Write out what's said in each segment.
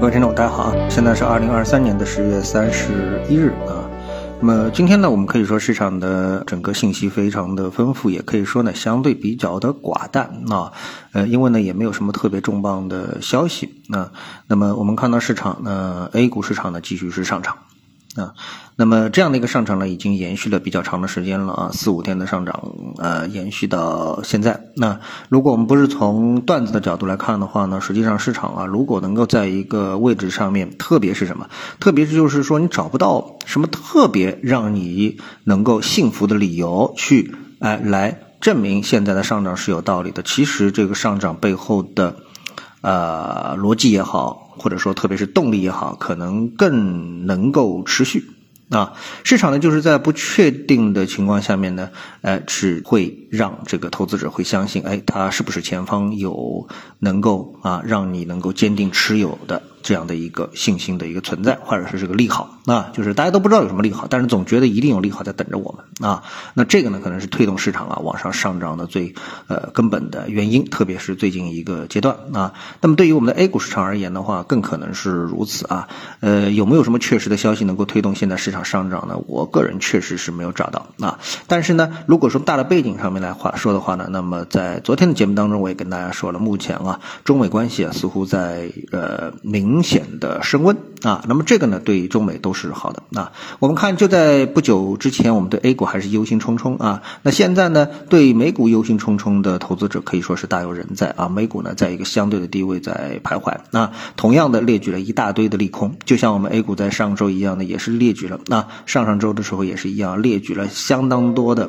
各位听众，大家好啊！现在是二零二三年的十月三十一日啊。那么今天呢，我们可以说市场的整个信息非常的丰富，也可以说呢相对比较的寡淡啊。呃，因为呢也没有什么特别重磅的消息那。那么我们看到市场呢，A 股市场呢继续是上涨。啊，那么这样的一个上涨呢，已经延续了比较长的时间了啊，四五天的上涨，呃，延续到现在。那如果我们不是从段子的角度来看的话呢，实际上市场啊，如果能够在一个位置上面，特别是什么，特别是就是说你找不到什么特别让你能够信服的理由去，哎，来证明现在的上涨是有道理的。其实这个上涨背后的。呃，逻辑也好，或者说特别是动力也好，可能更能够持续啊。市场呢，就是在不确定的情况下面呢，呃，只会让这个投资者会相信，哎，它是不是前方有能够啊，让你能够坚定持有的。这样的一个信心的一个存在，或者是这个利好啊，就是大家都不知道有什么利好，但是总觉得一定有利好在等着我们啊。那这个呢，可能是推动市场啊往上上涨的最呃根本的原因，特别是最近一个阶段啊。那么对于我们的 A 股市场而言的话，更可能是如此啊。呃，有没有什么确实的消息能够推动现在市场上涨呢？我个人确实是没有找到啊。但是呢，如果说大的背景上面来话说的话呢，那么在昨天的节目当中，我也跟大家说了，目前啊中美关系啊似乎在呃明。明显的升温啊，那么这个呢，对中美都是好的啊。我们看，就在不久之前，我们对 A 股还是忧心忡忡啊。那现在呢，对美股忧心忡忡的投资者可以说是大有人在啊。美股呢，在一个相对的低位在徘徊啊。同样的列举了一大堆的利空，就像我们 A 股在上周一样的，也是列举了啊。上上周的时候也是一样，列举了相当多的。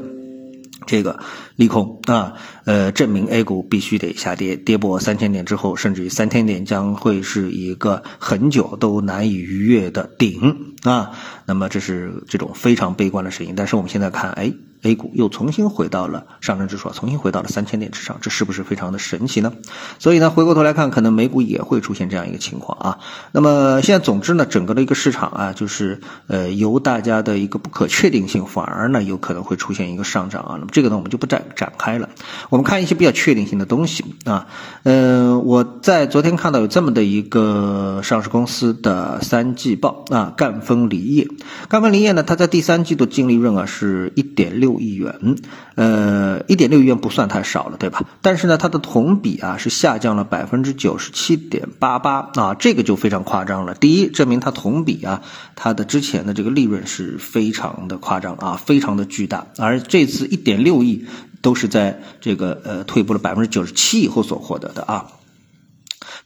这个利空啊，呃，证明 A 股必须得下跌，跌破三千点之后，甚至于三千点将会是一个很久都难以逾越的顶啊。那么这是这种非常悲观的声音，但是我们现在看，哎。A 股又重新回到了上证指数，重新回到了三千点之上，这是不是非常的神奇呢？所以呢，回过头来看，可能美股也会出现这样一个情况啊。那么现在，总之呢，整个的一个市场啊，就是呃，由大家的一个不可确定性，反而呢，有可能会出现一个上涨啊。那么这个呢，我们就不展展开了。我们看一些比较确定性的东西啊。嗯，我在昨天看到有这么的一个上市公司的三季报啊，赣锋锂业。赣锋锂业呢，它在第三季度净利润啊是一点六。亿元，呃，一点六亿元不算太少了，对吧？但是呢，它的同比啊是下降了百分之九十七点八八啊，这个就非常夸张了。第一，证明它同比啊，它的之前的这个利润是非常的夸张啊，非常的巨大，而这次一点六亿都是在这个呃退步了百分之九十七以后所获得的啊。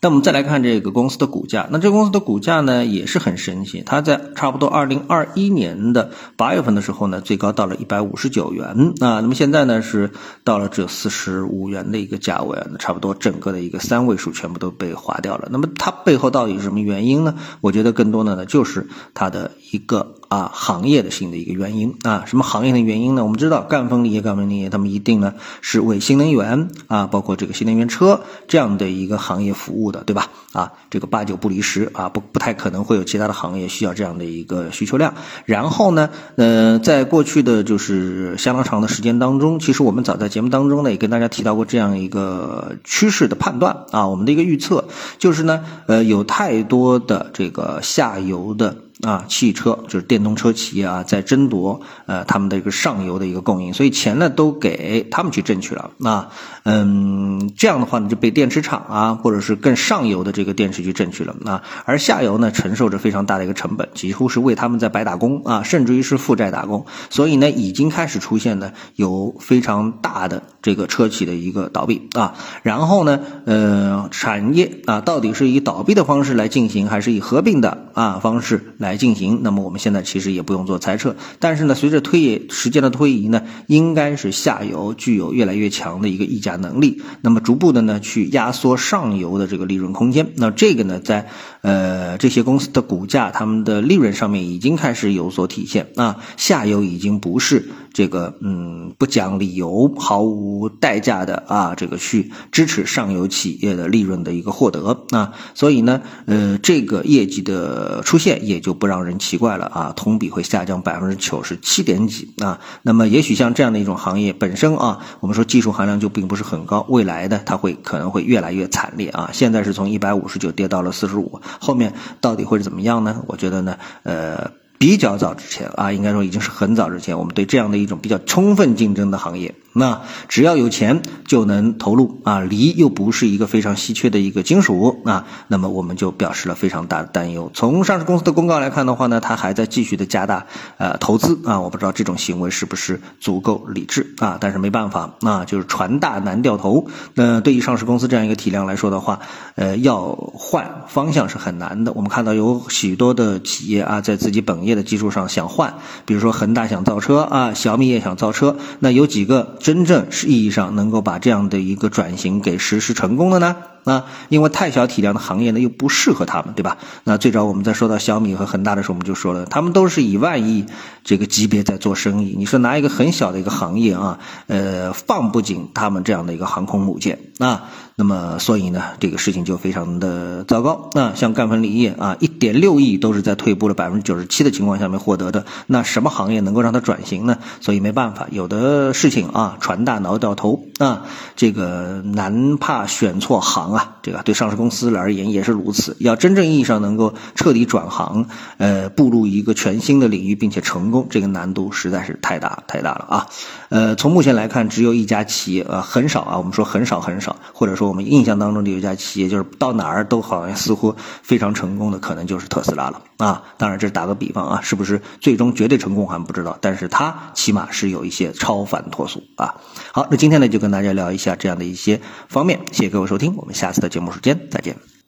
那我们再来看这个公司的股价，那这个公司的股价呢也是很神奇，它在差不多二零二一年的八月份的时候呢，最高到了一百五十九元啊，那么现在呢是到了只有四十五元的一个价位，那差不多整个的一个三位数全部都被划掉了。那么它背后到底是什么原因呢？我觉得更多的呢就是它的一个。啊，行业的性的一个原因啊，什么行业的原因呢？我们知道赣锋锂业、赣锋锂业，他们一定呢是为新能源啊，包括这个新能源车这样的一个行业服务的，对吧？啊，这个八九不离十啊，不不太可能会有其他的行业需要这样的一个需求量。然后呢，呃，在过去的就是相当长的时间当中，其实我们早在节目当中呢也跟大家提到过这样一个趋势的判断啊，我们的一个预测就是呢，呃，有太多的这个下游的。啊，汽车就是电动车企业啊，在争夺呃他们的一个上游的一个供应，所以钱呢都给他们去挣去了。那嗯，这样的话呢就被电池厂啊，或者是更上游的这个电池去挣去了。那而下游呢承受着非常大的一个成本，几乎是为他们在白打工啊，甚至于是负债打工。所以呢，已经开始出现呢有非常大的这个车企的一个倒闭啊。然后呢，呃，产业啊到底是以倒闭的方式来进行，还是以合并的啊方式来？来进行，那么我们现在其实也不用做猜测，但是呢，随着推移时间的推移呢，应该是下游具有越来越强的一个溢价能力，那么逐步的呢去压缩上游的这个利润空间。那这个呢，在呃这些公司的股价、他们的利润上面已经开始有所体现啊，下游已经不是这个嗯不讲理由、毫无代价的啊这个去支持上游企业的利润的一个获得啊，所以呢，呃这个业绩的出现也就。不让人奇怪了啊，同比会下降百分之九十七点几啊。那么也许像这样的一种行业本身啊，我们说技术含量就并不是很高，未来的它会可能会越来越惨烈啊。现在是从一百五十九跌到了四十五，后面到底会是怎么样呢？我觉得呢，呃。比较早之前啊，应该说已经是很早之前，我们对这样的一种比较充分竞争的行业，那只要有钱就能投入啊，锂又不是一个非常稀缺的一个金属啊，那么我们就表示了非常大的担忧。从上市公司的公告来看的话呢，它还在继续的加大呃投资啊，我不知道这种行为是不是足够理智啊，但是没办法，那就是船大难掉头。那对于上市公司这样一个体量来说的话，呃，要换方向是很难的。我们看到有许多的企业啊，在自己本业。的基础上想换，比如说恒大想造车啊，小米也想造车，那有几个真正是意义上能够把这样的一个转型给实施成功的呢？啊，因为太小体量的行业呢又不适合他们，对吧？那最早我们在说到小米和恒大的时候，我们就说了，他们都是以万亿这个级别在做生意。你说拿一个很小的一个行业啊，呃，放不进他们这样的一个航空母舰啊，那么所以呢，这个事情就非常的糟糕。那像赣锋锂业啊，一点六亿都是在退步了百分之九十七的情况下面获得的。那什么行业能够让它转型呢？所以没办法，有的事情啊，船大挠掉头啊，这个难怕选错行啊。这个对上市公司而言也是如此。要真正意义上能够彻底转行，呃，步入一个全新的领域，并且成功，这个难度实在是太大太大了啊！呃，从目前来看，只有一家企业啊，很少啊，我们说很少很少，或者说我们印象当中的有一家企业，就是到哪儿都好像似乎非常成功的，可能就是特斯拉了啊。当然，这打个比方啊，是不是最终绝对成功还不知道，但是它起码是有一些超凡脱俗啊。好，那今天呢就跟大家聊一下这样的一些方面，谢谢各位收听，我们。下次的节目时间再见。